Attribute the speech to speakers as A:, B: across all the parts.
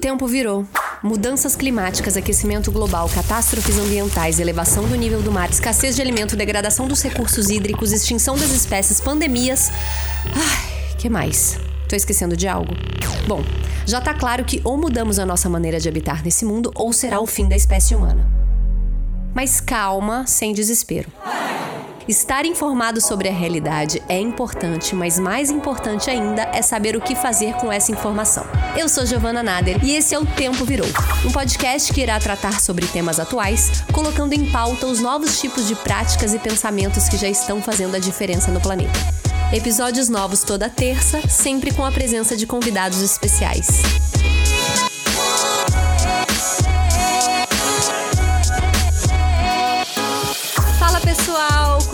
A: tempo virou. Mudanças climáticas, aquecimento global, catástrofes ambientais, elevação do nível do mar, escassez de alimento, degradação dos recursos hídricos, extinção das espécies, pandemias. Ai, que mais? Tô esquecendo de algo? Bom, já tá claro que ou mudamos a nossa maneira de habitar nesse mundo ou será o fim da espécie humana. Mas calma, sem desespero. Estar informado sobre a realidade é importante, mas mais importante ainda é saber o que fazer com essa informação. Eu sou Giovana Nader e esse é o Tempo Virou, um podcast que irá tratar sobre temas atuais, colocando em pauta os novos tipos de práticas e pensamentos que já estão fazendo a diferença no planeta. Episódios novos toda terça, sempre com a presença de convidados especiais.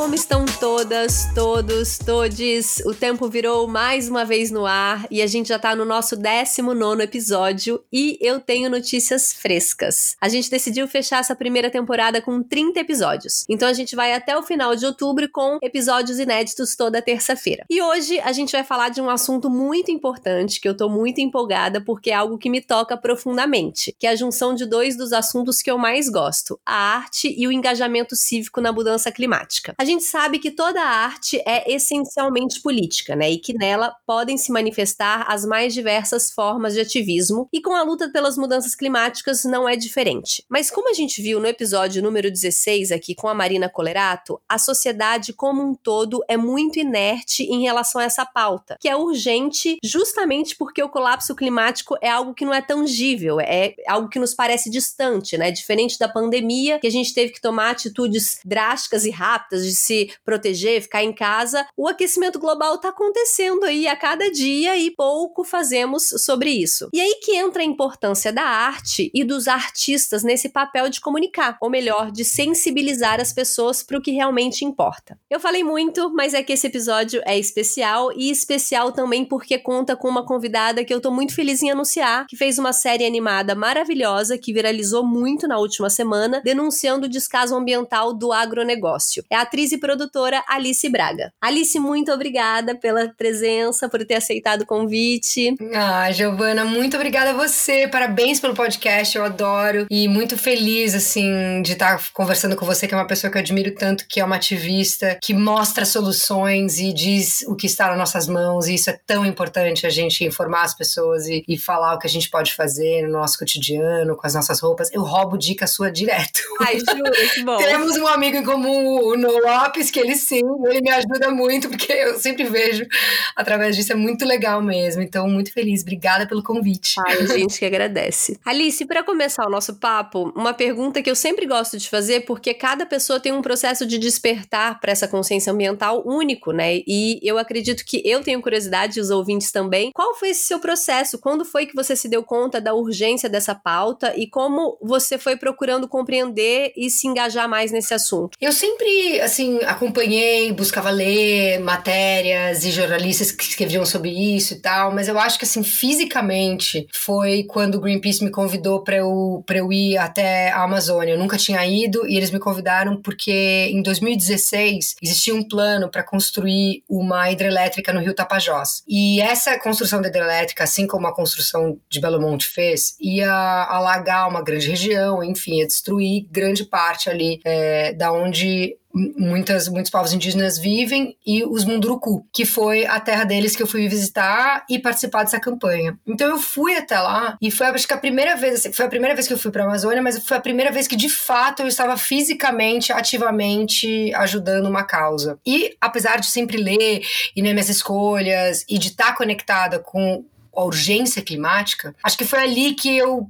A: Como estão todas, todos, todes? O tempo virou mais uma vez no ar e a gente já tá no nosso 19 episódio e eu tenho notícias frescas. A gente decidiu fechar essa primeira temporada com 30 episódios. Então a gente vai até o final de outubro com episódios inéditos toda terça-feira. E hoje a gente vai falar de um assunto muito importante que eu tô muito empolgada porque é algo que me toca profundamente, que é a junção de dois dos assuntos que eu mais gosto: a arte e o engajamento cívico na mudança climática. A gente sabe que toda arte é essencialmente política, né? E que nela podem se manifestar as mais diversas formas de ativismo, e com a luta pelas mudanças climáticas não é diferente. Mas como a gente viu no episódio número 16 aqui com a Marina Colerato, a sociedade como um todo é muito inerte em relação a essa pauta, que é urgente justamente porque o colapso climático é algo que não é tangível, é algo que nos parece distante, né? Diferente da pandemia, que a gente teve que tomar atitudes drásticas e rápidas de se proteger, ficar em casa, o aquecimento global está acontecendo aí a cada dia e pouco fazemos sobre isso. E aí que entra a importância da arte e dos artistas nesse papel de comunicar, ou melhor, de sensibilizar as pessoas para o que realmente importa. Eu falei muito, mas é que esse episódio é especial e especial também porque conta com uma convidada que eu tô muito feliz em anunciar, que fez uma série animada maravilhosa que viralizou muito na última semana, denunciando o descaso ambiental do agronegócio. É a atriz e produtora Alice Braga. Alice, muito obrigada pela presença, por ter aceitado o convite.
B: Ah, Giovana, muito obrigada a você. Parabéns pelo podcast, eu adoro. E muito feliz, assim, de estar conversando com você, que é uma pessoa que eu admiro tanto, que é uma ativista, que mostra soluções e diz o que está nas nossas mãos. E isso é tão importante, a gente informar as pessoas e, e falar o que a gente pode fazer no nosso cotidiano, com as nossas roupas. Eu roubo dica sua direto.
A: Ai, juro, que bom.
B: Temos um amigo em comum, o No Que ele sim, ele me ajuda muito, porque eu sempre vejo através disso, é muito legal mesmo. Então, muito feliz. Obrigada pelo convite.
A: Ai, a gente que agradece. Alice, para começar o nosso papo, uma pergunta que eu sempre gosto de fazer, porque cada pessoa tem um processo de despertar para essa consciência ambiental único, né? E eu acredito que eu tenho curiosidade, e os ouvintes também. Qual foi esse seu processo? Quando foi que você se deu conta da urgência dessa pauta e como você foi procurando compreender e se engajar mais nesse assunto?
B: Eu sempre, assim, acompanhei, buscava ler matérias e jornalistas que escreviam sobre isso e tal, mas eu acho que, assim, fisicamente foi quando o Greenpeace me convidou para eu, eu ir até a Amazônia. Eu nunca tinha ido e eles me convidaram porque em 2016 existia um plano para construir uma hidrelétrica no Rio Tapajós. E essa construção da hidrelétrica, assim como a construção de Belo Monte fez, ia alagar uma grande região, enfim, ia destruir grande parte ali é, da onde muitas, muitos povos indígenas vivem, e os Munduruku, que foi a terra deles que eu fui visitar e participar dessa campanha. Então eu fui até lá e foi acho que a primeira vez, assim, foi a primeira vez que eu fui para a Amazônia, mas foi a primeira vez que de fato eu estava fisicamente, ativamente ajudando uma causa. E apesar de sempre ler e ler minhas escolhas e de estar conectada com a urgência climática, acho que foi ali que eu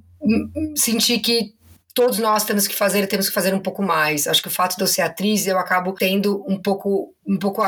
B: senti que todos nós temos que fazer e temos que fazer um pouco mais. Acho que o fato de eu ser atriz, eu acabo tendo um pouco um pouco,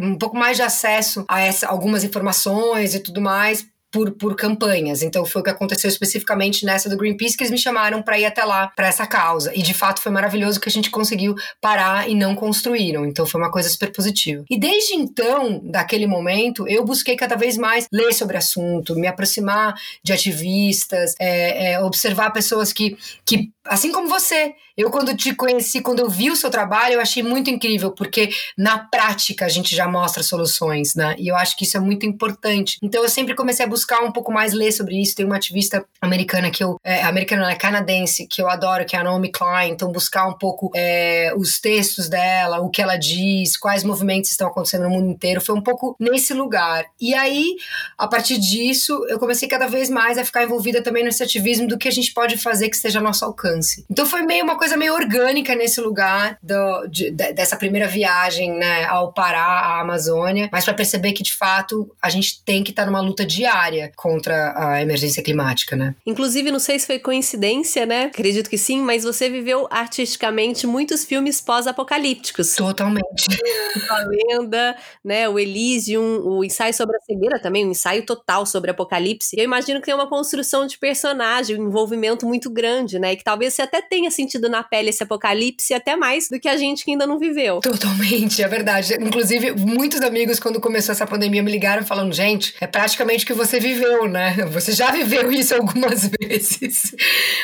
B: um pouco mais de acesso a essa, algumas informações e tudo mais por, por campanhas. Então foi o que aconteceu especificamente nessa do Greenpeace que eles me chamaram para ir até lá para essa causa. E de fato foi maravilhoso que a gente conseguiu parar e não construíram. Então foi uma coisa super positiva. E desde então, daquele momento, eu busquei cada vez mais ler sobre assunto, me aproximar de ativistas, é, é, observar pessoas que, que assim como você. Eu, quando te conheci, quando eu vi o seu trabalho, eu achei muito incrível, porque na prática a gente já mostra soluções, né? E eu acho que isso é muito importante. Então eu sempre comecei a buscar um pouco mais ler sobre isso. Tem uma ativista americana que eu. É, americana, é canadense, que eu adoro, que é a Naomi Klein. Então buscar um pouco é, os textos dela, o que ela diz, quais movimentos estão acontecendo no mundo inteiro. Foi um pouco nesse lugar. E aí, a partir disso, eu comecei cada vez mais a ficar envolvida também nesse ativismo do que a gente pode fazer que esteja ao nosso alcance. Então foi meio uma coisa meio orgânica nesse lugar do, de, dessa primeira viagem, né, ao Pará, à Amazônia, mas para perceber que de fato a gente tem que estar tá numa luta diária contra a emergência climática, né?
A: Inclusive, não sei se foi coincidência, né? Acredito que sim, mas você viveu artisticamente muitos filmes pós-apocalípticos.
B: Totalmente.
A: A lenda, né, o Elysium, o ensaio sobre a cegueira também, um ensaio total sobre apocalipse. Eu imagino que tem uma construção de personagem, um envolvimento muito grande, né? E que talvez você até tenha sentido na pele esse apocalipse até mais do que a gente que ainda não viveu.
B: Totalmente, é verdade. Inclusive, muitos amigos, quando começou essa pandemia, me ligaram falando: gente, é praticamente o que você viveu, né? Você já viveu isso algumas vezes.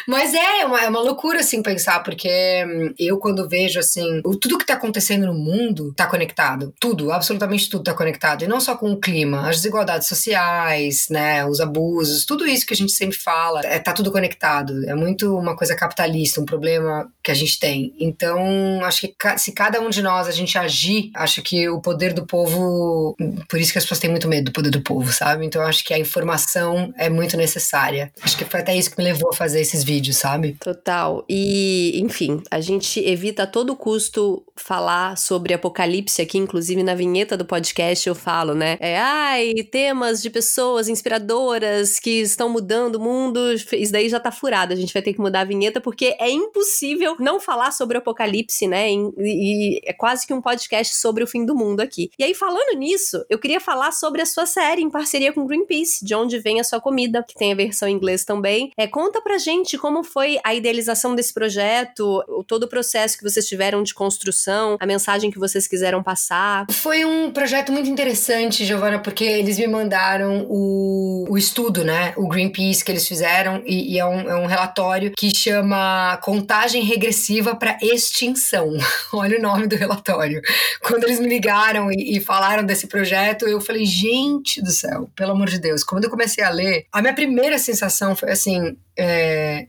B: Mas é, é uma, é uma loucura, assim, pensar, porque hum, eu, quando vejo, assim, tudo que tá acontecendo no mundo tá conectado. Tudo, absolutamente tudo tá conectado. E não só com o clima, as desigualdades sociais, né? Os abusos, tudo isso que a gente sempre fala, é, tá tudo conectado. É muito uma coisa capitalista, um problema que a gente tem. Então, acho que se cada um de nós a gente agir, acho que o poder do povo. Por isso que as pessoas têm muito medo do poder do povo, sabe? Então, acho que a informação é muito necessária. Acho que foi até isso que me levou a fazer esses vídeos, sabe?
A: Total. E, enfim, a gente evita a todo custo falar sobre apocalipse aqui, inclusive na vinheta do podcast eu falo, né? É, ai, temas de pessoas inspiradoras que estão mudando o mundo. Isso daí já tá furado. A gente vai ter que mudar a vinheta porque é impossível não falar sobre o apocalipse, né? E, e, é quase que um podcast sobre o fim do mundo aqui. E aí, falando nisso, eu queria falar sobre a sua série em parceria com Greenpeace, de onde vem a sua comida, que tem a versão em inglês também. É, conta pra gente como foi a idealização desse projeto, todo o processo que vocês tiveram de construção, a mensagem que vocês quiseram passar.
B: Foi um projeto muito interessante, Giovana, porque eles me mandaram o, o estudo, né? O Greenpeace que eles fizeram, e, e é, um, é um relatório que chama Contagem Regressiva para Extinção. Olha o nome do relatório. Quando eles me ligaram e, e falaram desse projeto, eu falei, gente do céu, pelo amor de Deus. Quando eu comecei a ler, a minha primeira sensação foi assim. É,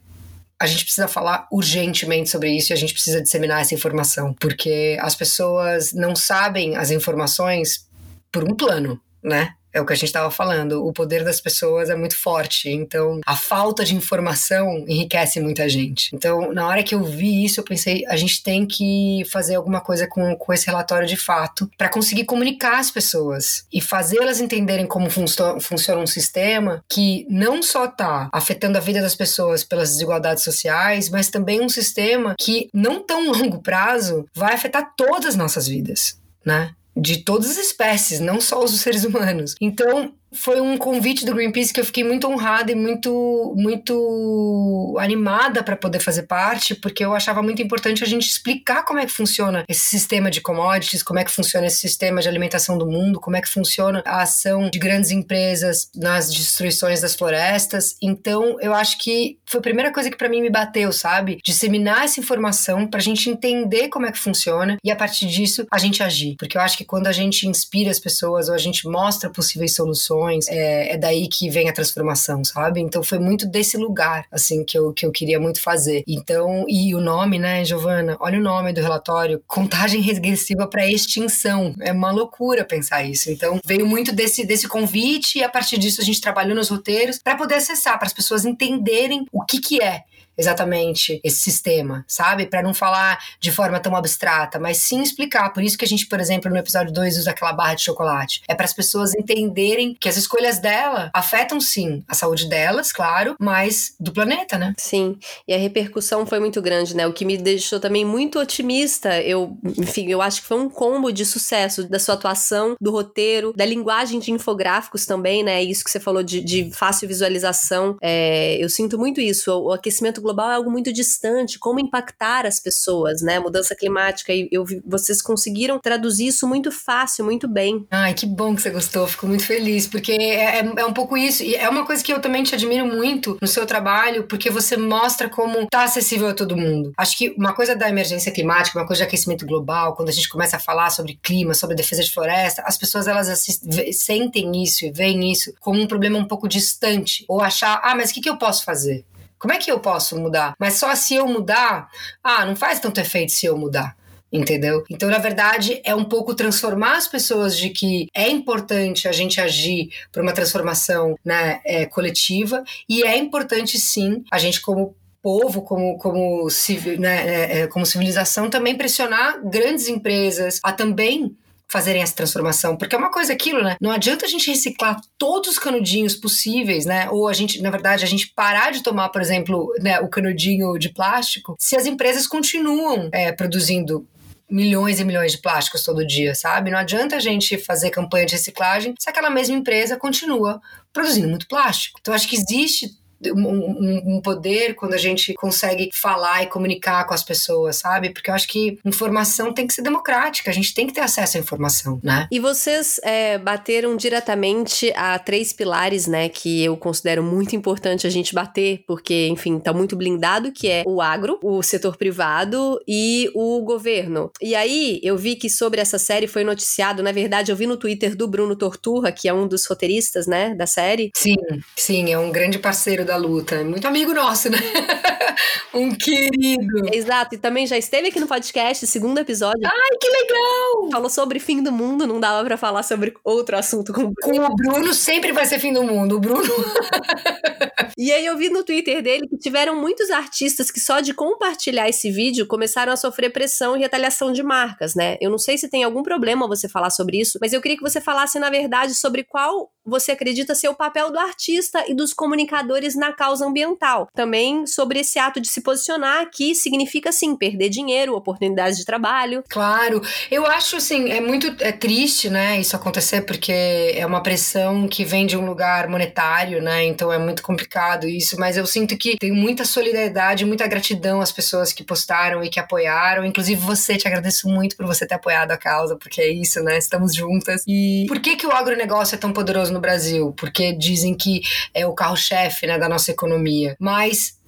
B: a gente precisa falar urgentemente sobre isso e a gente precisa disseminar essa informação, porque as pessoas não sabem as informações por um plano, né? É o que a gente estava falando, o poder das pessoas é muito forte, então a falta de informação enriquece muita gente. Então, na hora que eu vi isso, eu pensei, a gente tem que fazer alguma coisa com, com esse relatório de fato para conseguir comunicar as pessoas e fazê-las entenderem como funciona um sistema que não só está afetando a vida das pessoas pelas desigualdades sociais, mas também um sistema que, não tão longo prazo, vai afetar todas as nossas vidas, né? De todas as espécies, não só os seres humanos. Então, foi um convite do Greenpeace que eu fiquei muito honrada e muito muito animada para poder fazer parte, porque eu achava muito importante a gente explicar como é que funciona esse sistema de commodities, como é que funciona esse sistema de alimentação do mundo, como é que funciona a ação de grandes empresas nas destruições das florestas. Então, eu acho que foi a primeira coisa que para mim me bateu, sabe? Disseminar essa informação para a gente entender como é que funciona e a partir disso a gente agir, porque eu acho que quando a gente inspira as pessoas ou a gente mostra possíveis soluções é, é daí que vem a transformação, sabe? Então foi muito desse lugar, assim, que eu, que eu queria muito fazer. Então, e o nome, né, Giovana? Olha o nome do relatório: Contagem Regressiva para Extinção. É uma loucura pensar isso. Então, veio muito desse, desse convite e a partir disso a gente trabalhou nos roteiros para poder acessar, para as pessoas entenderem o que que é exatamente esse sistema, sabe? Para não falar de forma tão abstrata, mas sim explicar. Por isso que a gente, por exemplo, no episódio 2 usa aquela barra de chocolate. É para as pessoas entenderem que as escolhas dela afetam sim a saúde delas, claro, mas do planeta, né?
A: Sim. E a repercussão foi muito grande, né? O que me deixou também muito otimista. Eu, enfim, eu acho que foi um combo de sucesso da sua atuação, do roteiro, da linguagem de infográficos também, né? Isso que você falou de, de fácil visualização. É, eu sinto muito isso. O aquecimento global é algo muito distante, como impactar as pessoas, né? Mudança climática, e eu, vocês conseguiram traduzir isso muito fácil, muito bem.
B: Ai, que bom que você gostou, fico muito feliz, porque porque é, é, é, um pouco isso. E é uma coisa que eu também te admiro muito no seu trabalho, porque você mostra como tá acessível a todo mundo. Acho que uma coisa da emergência climática, uma coisa de aquecimento global, quando a gente começa a falar sobre clima, sobre defesa de floresta, as pessoas elas assistem, sentem isso e veem isso como um problema um pouco distante. Ou achar, ah, mas o que, que eu posso fazer? Como é que eu posso mudar? Mas só se eu mudar, ah, não faz tanto efeito se eu mudar entendeu? Então, na verdade, é um pouco transformar as pessoas de que é importante a gente agir para uma transformação né, é, coletiva e é importante sim a gente como povo, como, como, civil, né, é, é, como civilização, também pressionar grandes empresas a também fazerem essa transformação, porque é uma coisa aquilo, né? Não adianta a gente reciclar todos os canudinhos possíveis, né? Ou a gente, na verdade, a gente parar de tomar, por exemplo, né, o canudinho de plástico, se as empresas continuam é, produzindo milhões e milhões de plásticos todo dia, sabe? Não adianta a gente fazer campanha de reciclagem se aquela mesma empresa continua produzindo muito plástico. Então, acho que existe um, um, poder quando a gente consegue falar e comunicar com as pessoas, sabe? Porque eu acho que informação tem que ser democrática, a gente tem que ter acesso à informação, né?
A: E vocês é, bateram diretamente a três pilares, né, que eu considero muito importante a gente bater, porque, enfim, tá muito blindado, que é o agro, o setor privado e o governo. E aí, eu vi que sobre essa série foi noticiado, na verdade, eu vi no Twitter do Bruno Torturra, que é um dos roteiristas, né, da série.
B: Sim, sim, é um grande parceiro da luta. É muito amigo nosso, né? um querido.
A: Exato, e também já esteve aqui no podcast, segundo episódio.
B: Ai, que legal!
A: Falou sobre fim do mundo, não dava para falar sobre outro assunto com o
B: Bruno. Com o Bruno sempre vai ser fim do mundo, o Bruno.
A: e aí eu vi no Twitter dele que tiveram muitos artistas que só de compartilhar esse vídeo começaram a sofrer pressão e retaliação de marcas, né? Eu não sei se tem algum problema você falar sobre isso, mas eu queria que você falasse na verdade sobre qual você acredita ser o papel do artista e dos comunicadores na causa ambiental. Também sobre esse ato de se posicionar, que significa, sim, perder dinheiro, oportunidades de trabalho.
B: Claro. Eu acho, assim, é muito é triste, né, isso acontecer, porque é uma pressão que vem de um lugar monetário, né, então é muito complicado isso, mas eu sinto que tem muita solidariedade, muita gratidão às pessoas que postaram e que apoiaram, inclusive você, te agradeço muito por você ter apoiado a causa, porque é isso, né, estamos juntas. E por que que o agronegócio é tão poderoso no Brasil? Porque dizem que é o carro-chefe, né, da nossa economia. Mas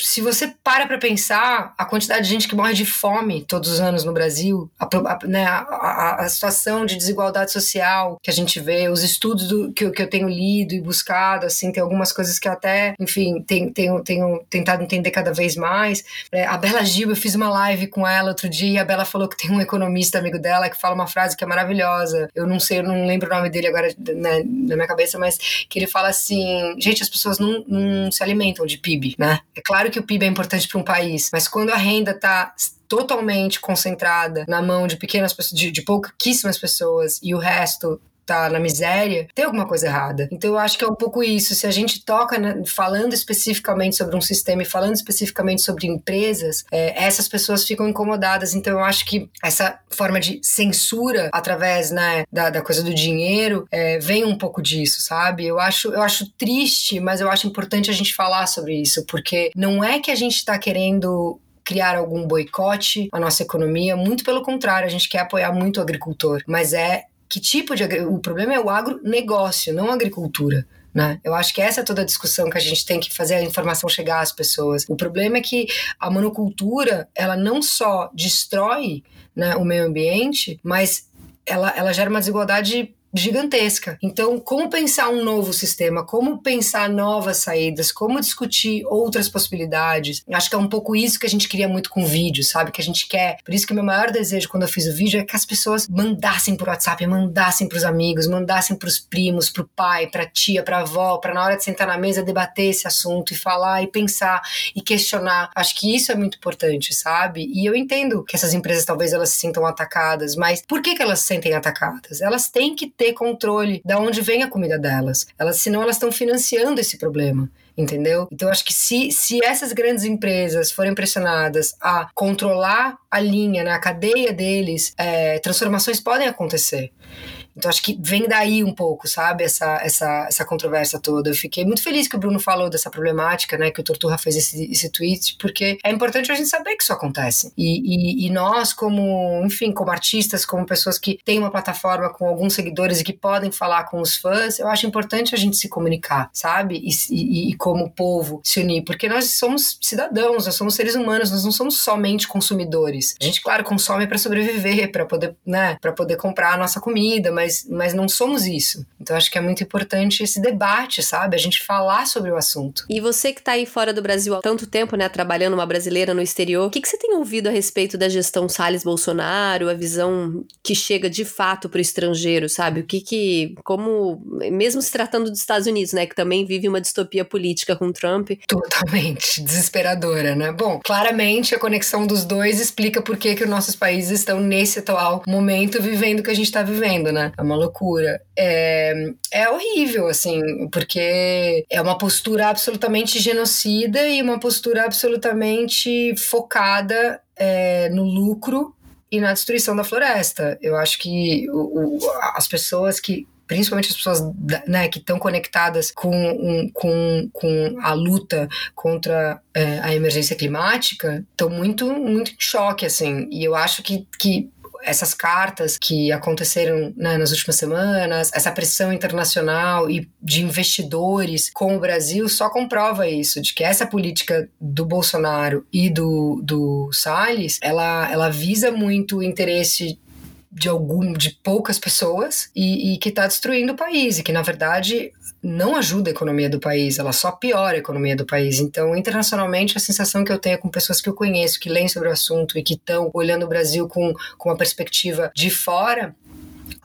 B: se você para para pensar a quantidade de gente que morre de fome todos os anos no Brasil, a, a, né, a, a, situação de desigualdade social que a gente vê, os estudos do, que, eu, que eu tenho lido e buscado, assim, tem algumas coisas que eu até, enfim, tenho, tenho, tenho tentado entender cada vez mais. É, a Bela Gil, eu fiz uma live com ela outro dia e a Bela falou que tem um economista amigo dela que fala uma frase que é maravilhosa. Eu não sei, eu não lembro o nome dele agora né, na minha cabeça, mas que ele fala assim: gente, as pessoas não, não se alimentam de PIB, né? É claro Claro que o PIB é importante para um país, mas quando a renda está totalmente concentrada na mão de pequenas pessoas, de, de pouquíssimas pessoas e o resto tá na miséria, tem alguma coisa errada. Então eu acho que é um pouco isso. Se a gente toca né, falando especificamente sobre um sistema e falando especificamente sobre empresas, é, essas pessoas ficam incomodadas. Então eu acho que essa forma de censura através né, da, da coisa do dinheiro é, vem um pouco disso, sabe? Eu acho, eu acho triste, mas eu acho importante a gente falar sobre isso, porque não é que a gente está querendo criar algum boicote à nossa economia, muito pelo contrário, a gente quer apoiar muito o agricultor, mas é que tipo de. O problema é o agronegócio, não a agricultura. Né? Eu acho que essa é toda a discussão que a gente tem que fazer a informação chegar às pessoas. O problema é que a monocultura, ela não só destrói né, o meio ambiente, mas ela, ela gera uma desigualdade gigantesca. Então, como pensar um novo sistema? Como pensar novas saídas? Como discutir outras possibilidades? Acho que é um pouco isso que a gente queria muito com o vídeo, sabe? Que a gente quer. Por isso que o meu maior desejo quando eu fiz o vídeo é que as pessoas mandassem por WhatsApp, mandassem para os amigos, mandassem para os primos, para o pai, para tia, para avó, para na hora de sentar na mesa debater esse assunto e falar e pensar e questionar. Acho que isso é muito importante, sabe? E eu entendo que essas empresas talvez elas se sintam atacadas, mas por que, que elas se sentem atacadas? Elas têm que ter ter controle de onde vem a comida delas. Elas, senão elas estão financiando esse problema entendeu? Então acho que se, se essas grandes empresas forem pressionadas a controlar a linha, né, a cadeia deles, é, transformações podem acontecer. Então acho que vem daí um pouco, sabe, essa, essa, essa controvérsia toda. Eu fiquei muito feliz que o Bruno falou dessa problemática, né, que o Torturra fez esse, esse tweet, porque é importante a gente saber que isso acontece. E, e, e nós, como, enfim, como artistas, como pessoas que têm uma plataforma com alguns seguidores e que podem falar com os fãs, eu acho importante a gente se comunicar, sabe? E, e, e como povo se unir, porque nós somos cidadãos, nós somos seres humanos, nós não somos somente consumidores. A gente, claro, consome para sobreviver, para poder, né, para poder comprar a nossa comida, mas, mas não somos isso. Então acho que é muito importante esse debate, sabe? A gente falar sobre o assunto.
A: E você que está aí fora do Brasil há tanto tempo, né, trabalhando uma brasileira no exterior, o que, que você tem ouvido a respeito da gestão Salles Bolsonaro, a visão que chega de fato para o estrangeiro, sabe? O que que, como, mesmo se tratando dos Estados Unidos, né, que também vive uma distopia política com Trump.
B: Totalmente desesperadora, né? Bom, claramente a conexão dos dois explica por que que os nossos países estão nesse atual momento vivendo o que a gente está vivendo, né? É uma loucura. É, é horrível, assim, porque é uma postura absolutamente genocida e uma postura absolutamente focada é, no lucro e na destruição da floresta. Eu acho que o, o, as pessoas que principalmente as pessoas né, que estão conectadas com, um, com, com a luta contra é, a emergência climática, estão muito, muito em choque, assim. E eu acho que, que essas cartas que aconteceram né, nas últimas semanas, essa pressão internacional e de investidores com o Brasil só comprova isso, de que essa política do Bolsonaro e do, do Salles, ela, ela visa muito o interesse de algum de poucas pessoas e, e que está destruindo o país e que na verdade não ajuda a economia do país, ela só piora a economia do país. Então, internacionalmente, a sensação que eu tenho com pessoas que eu conheço, que leem sobre o assunto e que estão olhando o Brasil com, com uma perspectiva de fora,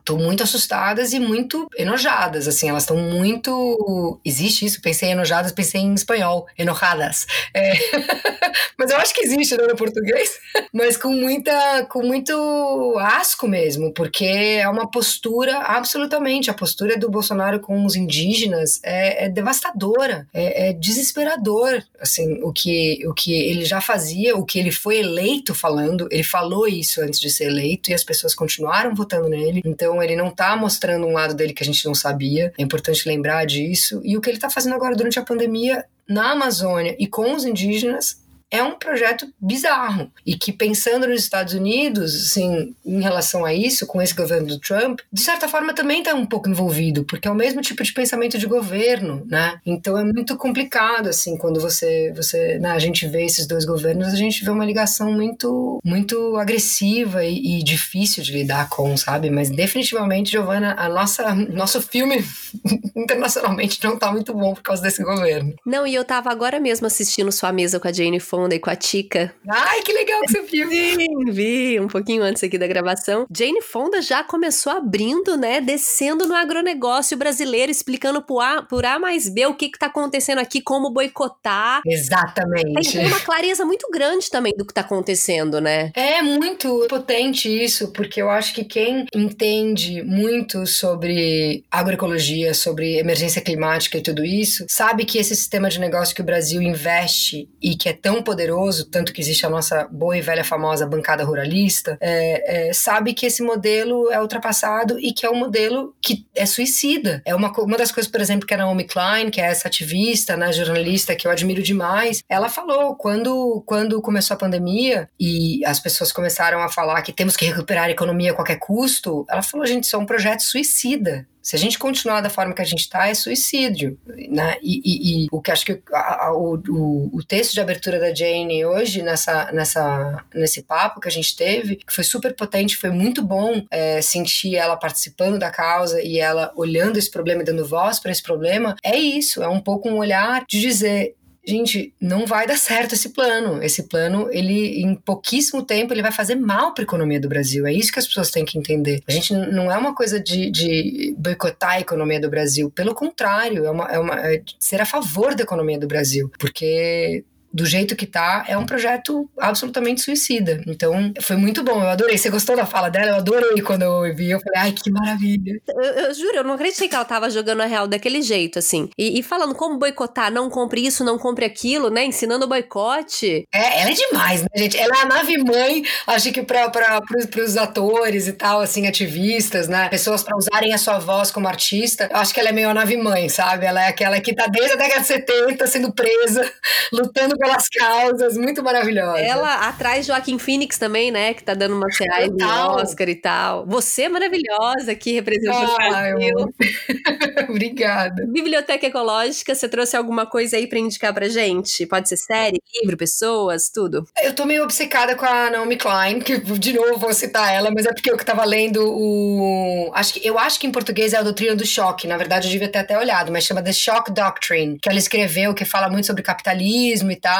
B: estão muito assustadas e muito enojadas, assim, elas estão muito... Existe isso? Pensei em enojadas, pensei em espanhol, enojadas. É... Mas eu acho que existe, né, no português. Mas com muita, com muito asco mesmo, porque é uma postura, absolutamente, a postura do Bolsonaro com os indígenas é, é devastadora, é, é desesperador, assim, o que, o que ele já fazia, o que ele foi eleito falando, ele falou isso antes de ser eleito e as pessoas continuaram votando nele, então ele não tá mostrando um lado dele que a gente não sabia, é importante lembrar disso. E o que ele tá fazendo agora durante a pandemia na Amazônia e com os indígenas é um projeto bizarro e que pensando nos Estados Unidos, assim, em relação a isso, com esse governo do Trump, de certa forma também está um pouco envolvido, porque é o mesmo tipo de pensamento de governo, né? Então é muito complicado assim quando você você, né, a gente vê esses dois governos, a gente vê uma ligação muito muito agressiva e, e difícil de lidar com, sabe? Mas definitivamente, Giovana, a nossa nosso filme internacionalmente não está muito bom por causa desse governo.
A: Não, e eu tava agora mesmo assistindo sua mesa com a Jane Fonda Fonda e com a Tica.
B: Ai, que legal que você viu!
A: Sim, vi um pouquinho antes aqui da gravação. Jane Fonda já começou abrindo, né, descendo no agronegócio brasileiro, explicando por A, por A mais B o que que tá acontecendo aqui, como boicotar.
B: Exatamente.
A: Tem uma clareza muito grande também do que tá acontecendo, né?
B: É muito potente isso, porque eu acho que quem entende muito sobre agroecologia, sobre emergência climática e tudo isso, sabe que esse sistema de negócio que o Brasil investe e que é tão poderoso, tanto que existe a nossa boa e velha famosa bancada ruralista, é, é, sabe que esse modelo é ultrapassado e que é um modelo que é suicida. É uma, uma das coisas, por exemplo, que a Naomi Klein, que é essa ativista, né, jornalista que eu admiro demais, ela falou quando, quando começou a pandemia e as pessoas começaram a falar que temos que recuperar a economia a qualquer custo, ela falou, gente, isso é um projeto suicida. Se a gente continuar da forma que a gente está, é suicídio. Né? E, e, e, o que acho que a, a, o, o, texto de abertura da Jane hoje, nessa, nessa, nesse papo que a gente teve, que foi super potente, foi muito bom é, sentir ela participando da causa e ela olhando esse problema e dando voz para esse problema. É isso, é um pouco um olhar de dizer: gente, não vai dar certo esse plano. Esse plano, ele em pouquíssimo tempo, ele vai fazer mal para a economia do Brasil. É isso que as pessoas têm que entender. A gente não é uma coisa de, de boicotar a economia do Brasil. Pelo contrário, é, uma, é, uma, é ser a favor da economia do Brasil. Porque do jeito que tá, é um projeto absolutamente suicida. Então, foi muito bom, eu adorei. Você gostou da fala dela? Eu adorei quando eu vi. Eu falei, ai, que maravilha.
A: Eu, eu juro, eu não acreditei que ela tava jogando a real daquele jeito, assim. E, e, falando como boicotar, não compre isso, não compre aquilo, né? Ensinando boicote.
B: É, ela é demais, né, gente? Ela é a nave mãe, acho que pra, pra, pros, pros atores e tal, assim, ativistas, né? Pessoas para usarem a sua voz como artista. Eu acho que ela é meio a nave mãe, sabe? Ela é aquela que tá desde a década de 70 sendo presa, lutando pelas causas, muito maravilhosa.
A: Ela atrás de Joaquim Phoenix também, né? Que tá dando uma reais em Oscar e tal. Você é maravilhosa que representa ah, o Brasil.
B: Obrigada.
A: Biblioteca Ecológica, você trouxe alguma coisa aí para indicar pra gente? Pode ser série, livro, pessoas, tudo?
B: Eu tô meio obcecada com a Naomi Klein, que de novo vou citar ela, mas é porque eu que tava lendo o. Acho que, eu acho que em português é a doutrina do choque. Na verdade, eu devia ter até olhado, mas chama The Shock Doctrine, que ela escreveu, que fala muito sobre capitalismo e tal,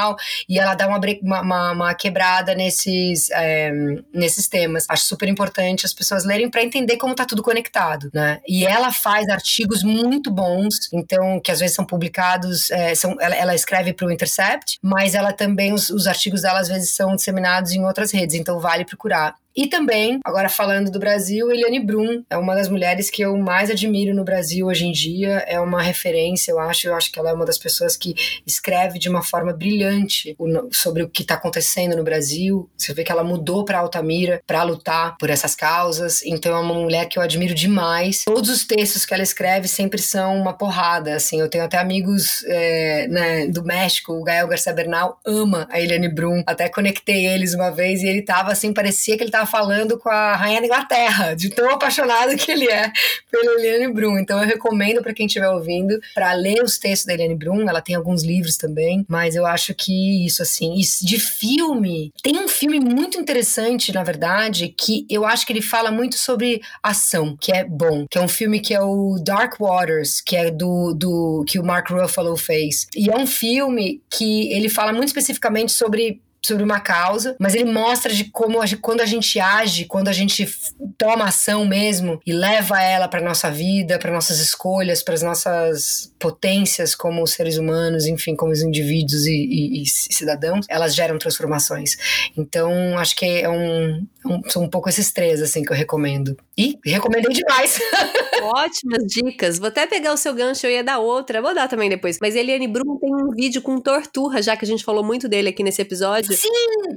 B: e ela dá uma, uma, uma quebrada nesses, é, nesses temas. Acho super importante as pessoas lerem para entender como tá tudo conectado, né? E ela faz artigos muito bons, então, que às vezes são publicados, é, são, ela, ela escreve para o Intercept, mas ela também, os, os artigos dela às vezes são disseminados em outras redes, então vale procurar. E também, agora falando do Brasil, Eliane Brum é uma das mulheres que eu mais admiro no Brasil hoje em dia. É uma referência, eu acho. Eu acho que ela é uma das pessoas que escreve de uma forma brilhante sobre o que está acontecendo no Brasil. Você vê que ela mudou para Altamira para lutar por essas causas. Então é uma mulher que eu admiro demais. Todos os textos que ela escreve sempre são uma porrada. Assim, eu tenho até amigos é, né, do México. O Gael Garcia Bernal ama a Eliane Brum. Até conectei eles uma vez e ele tava assim, parecia que ele tava Tá falando com a rainha da Inglaterra, de tão apaixonado que ele é pela Eliane Brum. Então eu recomendo para quem estiver ouvindo para ler os textos da Eliane Brum. Ela tem alguns livros também, mas eu acho que isso assim, isso de filme, tem um filme muito interessante, na verdade, que eu acho que ele fala muito sobre ação, que é bom, que é um filme que é o Dark Waters, que é do, do que o Mark Ruffalo fez. E é um filme que ele fala muito especificamente sobre sobre uma causa, mas ele mostra de como a, quando a gente age, quando a gente toma ação mesmo e leva ela para nossa vida, para nossas escolhas, para as nossas potências como seres humanos, enfim, como os indivíduos e, e, e, cidadãos, elas geram transformações. Então, acho que é um, um, são um pouco esses três assim que eu recomendo. E recomendei demais.
A: Ótimas dicas. Vou até pegar o seu gancho, eu ia dar outra. Vou dar também depois. Mas Eliane Brum tem um vídeo com tortura, já que a gente falou muito dele aqui nesse episódio.
B: Sim,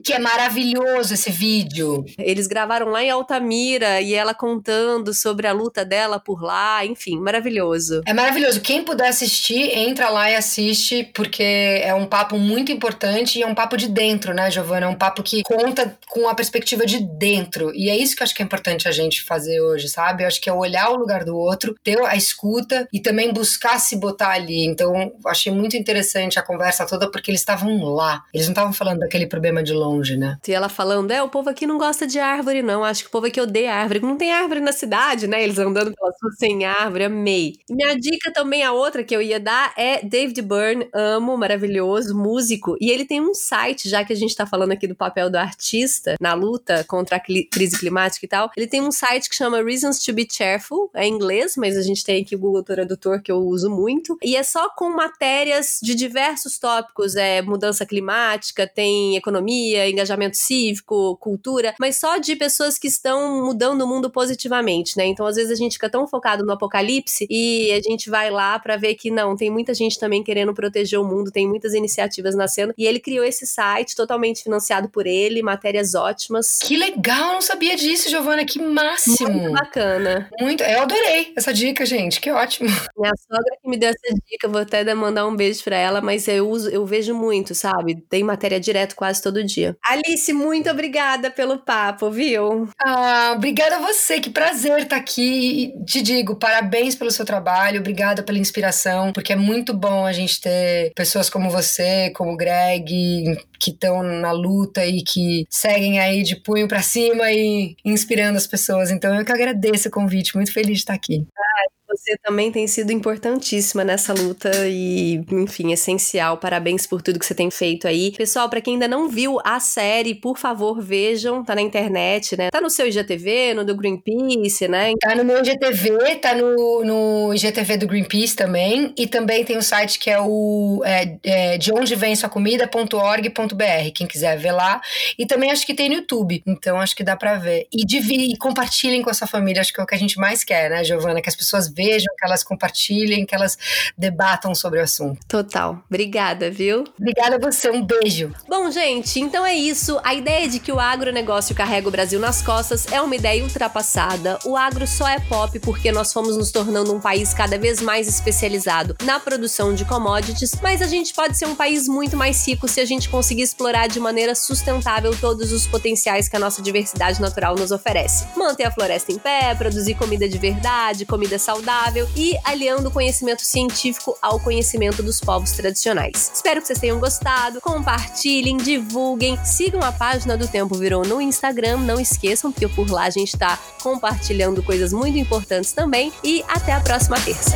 B: que é maravilhoso esse vídeo.
A: Eles gravaram lá em Altamira e ela contando sobre a luta dela por lá. Enfim, maravilhoso.
B: É maravilhoso. Quem puder assistir, entra lá e assiste, porque é um papo muito importante e é um papo de dentro, né, Giovana? É um papo que conta com a perspectiva de dentro. E é isso que eu acho que é importante a gente fazer hoje, sabe? Eu acho que é olhar o lugar do outro, ter a escuta e também buscar se botar ali. Então, achei muito interessante a conversa toda porque eles estavam lá. Eles não estavam falando daquele problema de longe, né?
A: E ela falando, é, o povo aqui não gosta de árvore, não. Acho que o povo aqui odeia árvore. Não tem árvore na cidade, né? Eles andando pelas ruas sem árvore, amei. Minha dica também, a outra que eu ia dar é David Byrne, amo, maravilhoso, músico. E ele tem um site, já que a gente tá falando aqui do papel do artista na luta contra a crise climática e tal. Ele tem um site que chama Reasons to Be Cheerful, é em inglês, mas a gente tem aqui o Google Tradutor que eu uso muito. E é só com matérias de diversos tópicos, é mudança climática, tem economia, engajamento cívico, cultura, mas só de pessoas que estão mudando o mundo positivamente, né? Então, às vezes a gente fica tão focado no apocalipse e a gente vai lá para ver que não, tem muita gente também querendo proteger o mundo, tem muitas iniciativas nascendo. E ele criou esse site totalmente financiado por ele, matérias ótimas.
B: Que legal! legal, não sabia disso, Giovana, que máximo.
A: Muito bacana.
B: Muito, eu adorei essa dica, gente, que ótimo.
A: Minha sogra que me deu essa dica, vou até mandar um beijo pra ela, mas eu uso, eu vejo muito, sabe? Tem matéria direto quase todo dia. Alice, muito obrigada pelo papo, viu?
B: Ah, obrigada a você, que prazer estar tá aqui. E te digo, parabéns pelo seu trabalho, obrigada pela inspiração, porque é muito bom a gente ter pessoas como você, como o Greg, que estão na luta e que seguem aí de punho para cima e inspirando as pessoas. Então eu que agradeço o convite, muito feliz de estar aqui.
A: Ai, você também tem sido importantíssima nessa luta e, enfim, essencial. Parabéns por tudo que você tem feito aí. Pessoal, para quem ainda não viu a série, por favor, vejam, tá na internet, né? Tá no seu IGTV, no do Greenpeace, né?
B: Tá no meu IGTV, tá no, no IGTV do Greenpeace também, e também tem um site que é o é, é, de onde vem sua comida.org.br, quem quiser ver lá. E também acho que tem no YouTube, então acho que dá para ver. E, e compartilhem com a sua família, acho que é o que a gente mais quer, né, Giovana? Que as pessoas vejam, que elas compartilhem, que elas debatam sobre o assunto.
A: Total. Obrigada, viu?
B: Obrigada a você, um beijo.
A: Bom, gente, então é isso. A ideia de que o agronegócio carrega o Brasil nas costas é uma ideia ultrapassada. O agro só é pop porque nós fomos nos tornando um país cada vez mais especializado na produção de commodities, mas a gente pode ser um país muito mais rico se a gente conseguir explorar de maneira sustentável todos os potenciais que a nossa diversidade natural nos oferece. Manter a floresta em pé, produzir comida de verdade, comida saudável e aliando o conhecimento científico ao conhecimento dos povos tradicionais. Espero que vocês tenham gostado. Compartilhem, divulguem, sigam a página do Tempo Virou no Instagram. Não esqueçam, porque por lá a gente está compartilhando coisas muito importantes também. E até a próxima terça.